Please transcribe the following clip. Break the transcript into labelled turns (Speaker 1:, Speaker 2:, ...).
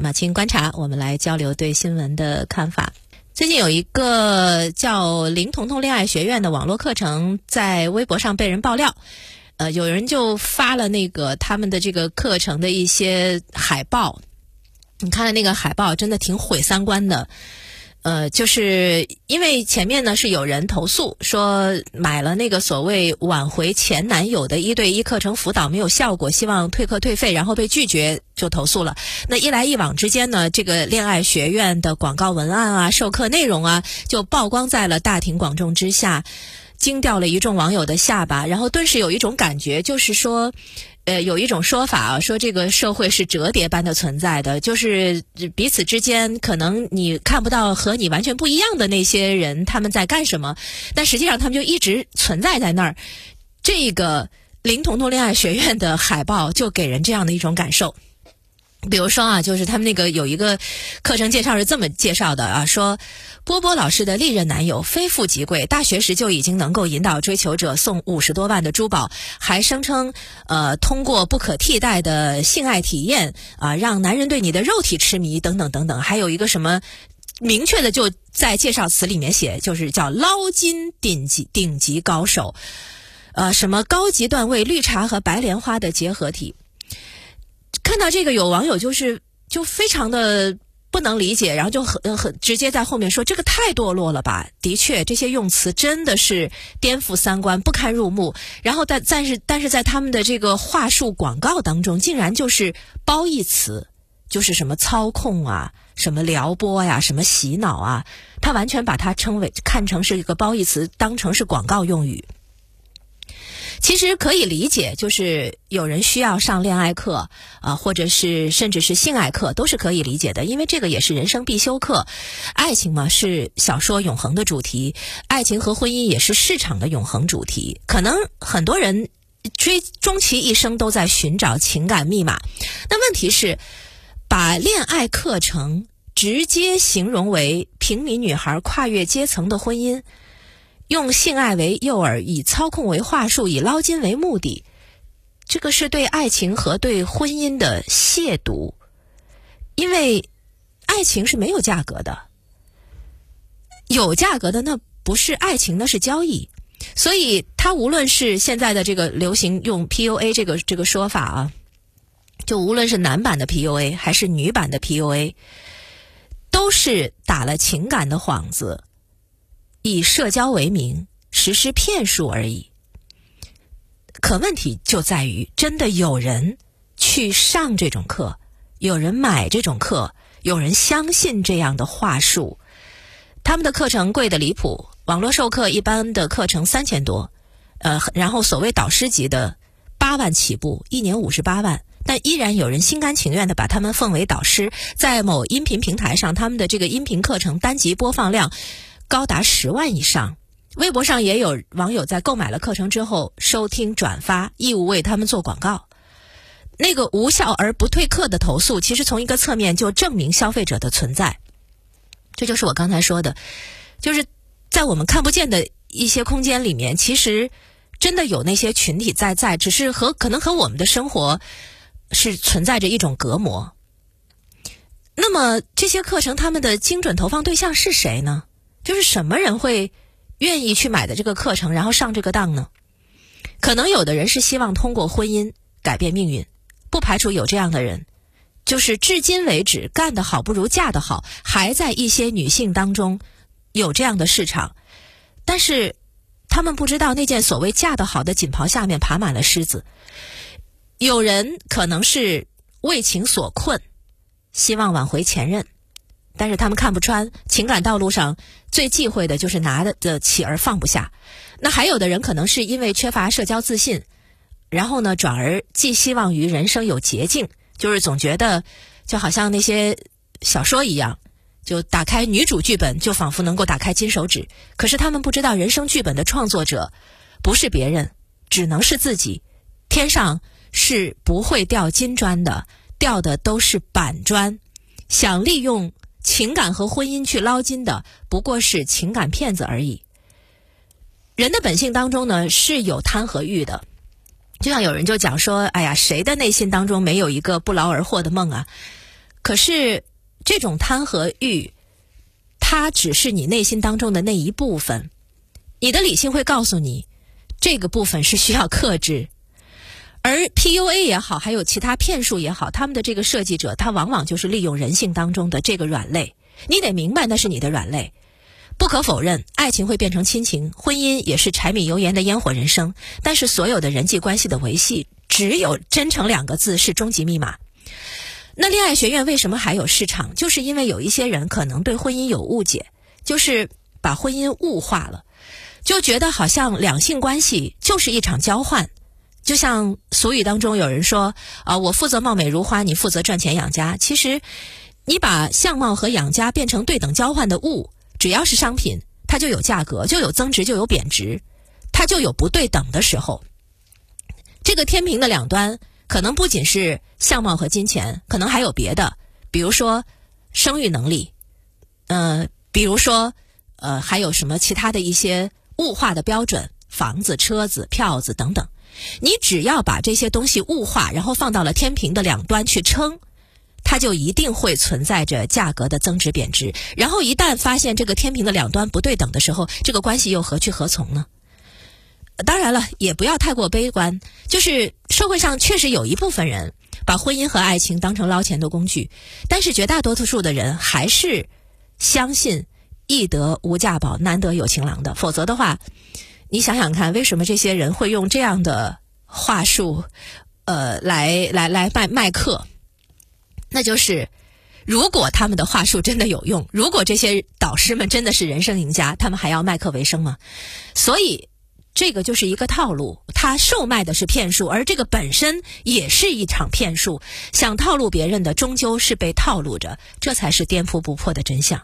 Speaker 1: 那么，请观察，我们来交流对新闻的看法。最近有一个叫“林彤彤恋爱学院”的网络课程在微博上被人爆料，呃，有人就发了那个他们的这个课程的一些海报，你看了那个海报真的挺毁三观的。呃，就是因为前面呢是有人投诉说买了那个所谓挽回前男友的一对一课程辅导没有效果，希望退课退费，然后被拒绝就投诉了。那一来一往之间呢，这个恋爱学院的广告文案啊、授课内容啊，就曝光在了大庭广众之下，惊掉了一众网友的下巴。然后顿时有一种感觉，就是说。呃，有一种说法啊，说这个社会是折叠般的存在的，就是彼此之间可能你看不到和你完全不一样的那些人他们在干什么，但实际上他们就一直存在在那儿。这个林彤彤恋爱学院的海报就给人这样的一种感受。比如说啊，就是他们那个有一个课程介绍是这么介绍的啊，说波波老师的历任男友非富即贵，大学时就已经能够引导追求者送五十多万的珠宝，还声称呃通过不可替代的性爱体验啊，让男人对你的肉体痴迷等等等等，还有一个什么明确的就在介绍词里面写，就是叫捞金顶级顶级高手，呃，什么高级段位绿茶和白莲花的结合体。看到这个，有网友就是就非常的不能理解，然后就很很直接在后面说这个太堕落了吧？的确，这些用词真的是颠覆三观，不堪入目。然后但但是但是在他们的这个话术广告当中，竟然就是褒义词，就是什么操控啊，什么撩拨呀，什么洗脑啊，他完全把它称为看成是一个褒义词，当成是广告用语。其实可以理解，就是有人需要上恋爱课啊，或者是甚至是性爱课，都是可以理解的，因为这个也是人生必修课。爱情嘛，是小说永恒的主题，爱情和婚姻也是市场的永恒主题。可能很多人追终其一生都在寻找情感密码，那问题是，把恋爱课程直接形容为平民女孩跨越阶层的婚姻。用性爱为诱饵，以操控为话术，以捞金为目的，这个是对爱情和对婚姻的亵渎。因为爱情是没有价格的，有价格的那不是爱情，那是交易。所以，他无论是现在的这个流行用 PUA 这个这个说法啊，就无论是男版的 PUA 还是女版的 PUA，都是打了情感的幌子。以社交为名实施骗术而已。可问题就在于，真的有人去上这种课，有人买这种课，有人相信这样的话术。他们的课程贵的离谱，网络授课一般的课程三千多，呃，然后所谓导师级的八万起步，一年五十八万，但依然有人心甘情愿的把他们奉为导师。在某音频平台上，他们的这个音频课程单集播放量。高达十万以上，微博上也有网友在购买了课程之后收听转发，义务为他们做广告。那个无效而不退课的投诉，其实从一个侧面就证明消费者的存在。这就是我刚才说的，就是在我们看不见的一些空间里面，其实真的有那些群体在在，只是和可能和我们的生活是存在着一种隔膜。那么这些课程，他们的精准投放对象是谁呢？就是什么人会愿意去买的这个课程，然后上这个当呢？可能有的人是希望通过婚姻改变命运，不排除有这样的人。就是至今为止干得好不如嫁得好，还在一些女性当中有这样的市场。但是他们不知道那件所谓嫁得好的锦袍下面爬满了虱子。有人可能是为情所困，希望挽回前任。但是他们看不穿，情感道路上最忌讳的就是拿的得起而放不下。那还有的人可能是因为缺乏社交自信，然后呢，转而寄希望于人生有捷径，就是总觉得就好像那些小说一样，就打开女主剧本，就仿佛能够打开金手指。可是他们不知道，人生剧本的创作者不是别人，只能是自己。天上是不会掉金砖的，掉的都是板砖。想利用。情感和婚姻去捞金的，不过是情感骗子而已。人的本性当中呢，是有贪和欲的。就像有人就讲说：“哎呀，谁的内心当中没有一个不劳而获的梦啊？”可是这种贪和欲，它只是你内心当中的那一部分。你的理性会告诉你，这个部分是需要克制。而 PUA 也好，还有其他骗术也好，他们的这个设计者，他往往就是利用人性当中的这个软肋。你得明白，那是你的软肋。不可否认，爱情会变成亲情，婚姻也是柴米油盐的烟火人生。但是，所有的人际关系的维系，只有真诚两个字是终极密码。那恋爱学院为什么还有市场？就是因为有一些人可能对婚姻有误解，就是把婚姻物化了，就觉得好像两性关系就是一场交换。就像俗语当中有人说：“啊，我负责貌美如花，你负责赚钱养家。”其实，你把相貌和养家变成对等交换的物，只要是商品，它就有价格，就有增值，就有贬值，它就有不对等的时候。这个天平的两端，可能不仅是相貌和金钱，可能还有别的，比如说生育能力，呃，比如说呃，还有什么其他的一些物化的标准，房子、车子、票子等等。你只要把这些东西物化，然后放到了天平的两端去称，它就一定会存在着价格的增值贬值。然后一旦发现这个天平的两端不对等的时候，这个关系又何去何从呢？当然了，也不要太过悲观。就是社会上确实有一部分人把婚姻和爱情当成捞钱的工具，但是绝大多数的人还是相信易得无价宝，难得有情郎的。否则的话。你想想看，为什么这些人会用这样的话术，呃，来来来卖卖课？那就是，如果他们的话术真的有用，如果这些导师们真的是人生赢家，他们还要卖课为生吗？所以，这个就是一个套路，他售卖的是骗术，而这个本身也是一场骗术。想套路别人的，终究是被套路着，这才是颠扑不破的真相。